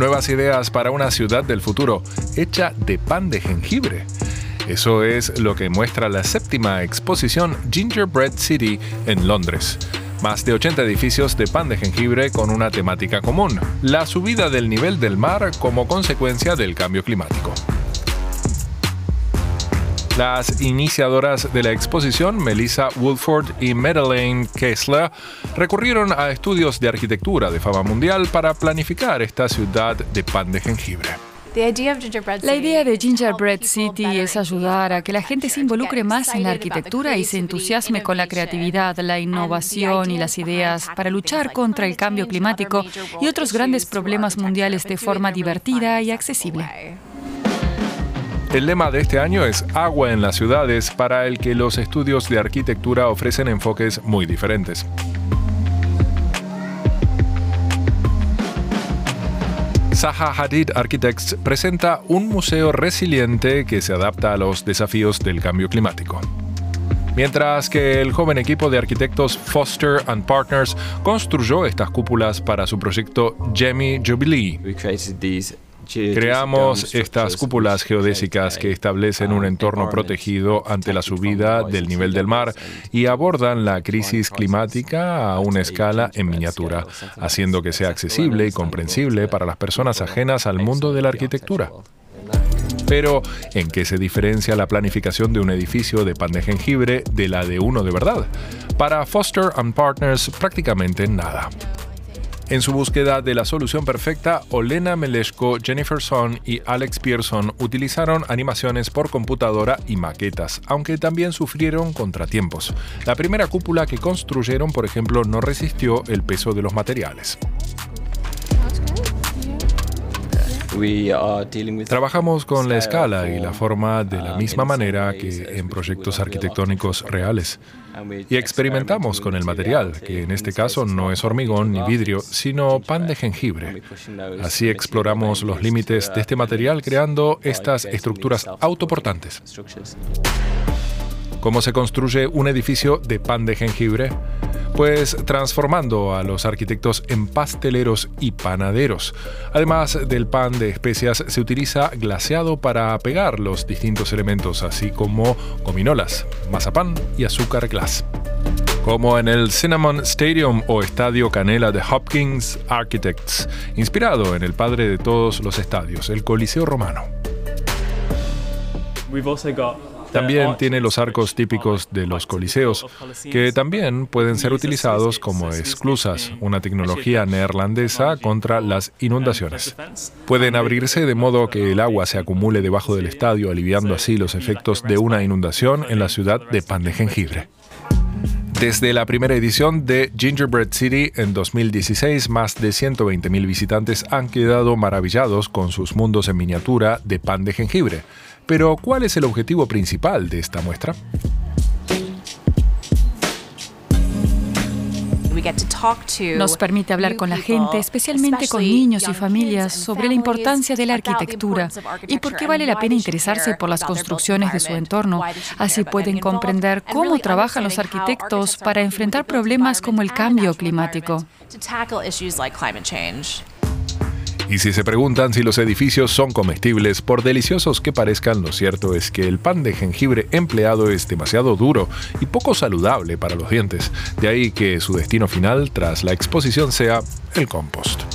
Nuevas ideas para una ciudad del futuro hecha de pan de jengibre. Eso es lo que muestra la séptima exposición Gingerbread City en Londres. Más de 80 edificios de pan de jengibre con una temática común, la subida del nivel del mar como consecuencia del cambio climático. Las iniciadoras de la exposición, Melissa Woolford y Madeleine Kessler, recurrieron a estudios de arquitectura de fama mundial para planificar esta ciudad de pan de jengibre. La idea de Gingerbread City es ayudar a que la gente se involucre más en la arquitectura y se entusiasme con la creatividad, la innovación y las ideas para luchar contra el cambio climático y otros grandes problemas mundiales de forma divertida y accesible. El lema de este año es Agua en las ciudades, para el que los estudios de arquitectura ofrecen enfoques muy diferentes. Zaha Hadid Architects presenta un museo resiliente que se adapta a los desafíos del cambio climático. Mientras que el joven equipo de arquitectos Foster and Partners construyó estas cúpulas para su proyecto Jemmy Jubilee. Creamos estas cúpulas geodésicas que establecen un entorno protegido ante la subida del nivel del mar y abordan la crisis climática a una escala en miniatura, haciendo que sea accesible y comprensible para las personas ajenas al mundo de la arquitectura. Pero, ¿en qué se diferencia la planificación de un edificio de pan de jengibre de la de uno de verdad? Para Foster and Partners, prácticamente nada. En su búsqueda de la solución perfecta, Olena Meleshko, Jennifer Son y Alex Pearson utilizaron animaciones por computadora y maquetas, aunque también sufrieron contratiempos. La primera cúpula que construyeron, por ejemplo, no resistió el peso de los materiales. Trabajamos con la escala y la forma de la misma manera que en proyectos arquitectónicos reales. Y experimentamos con el material, que en este caso no es hormigón ni vidrio, sino pan de jengibre. Así exploramos los límites de este material creando estas estructuras autoportantes. ¿Cómo se construye un edificio de pan de jengibre? Pues transformando a los arquitectos en pasteleros y panaderos. Además del pan de especias, se utiliza glaseado para pegar los distintos elementos, así como gominolas, mazapán y azúcar glass. Como en el Cinnamon Stadium o Estadio Canela de Hopkins Architects, inspirado en el padre de todos los estadios, el Coliseo Romano. También tiene los arcos típicos de los coliseos, que también pueden ser utilizados como esclusas, una tecnología neerlandesa contra las inundaciones. Pueden abrirse de modo que el agua se acumule debajo del estadio, aliviando así los efectos de una inundación en la ciudad de Pan de Jengibre. Desde la primera edición de Gingerbread City en 2016, más de 120.000 visitantes han quedado maravillados con sus mundos en miniatura de pan de jengibre. Pero, ¿cuál es el objetivo principal de esta muestra? Nos permite hablar con la gente, especialmente con niños y familias, sobre la importancia de la arquitectura y por qué vale la pena interesarse por las construcciones de su entorno. Así pueden comprender cómo trabajan los arquitectos para enfrentar problemas como el cambio climático. Y si se preguntan si los edificios son comestibles, por deliciosos que parezcan, lo cierto es que el pan de jengibre empleado es demasiado duro y poco saludable para los dientes. De ahí que su destino final tras la exposición sea el compost.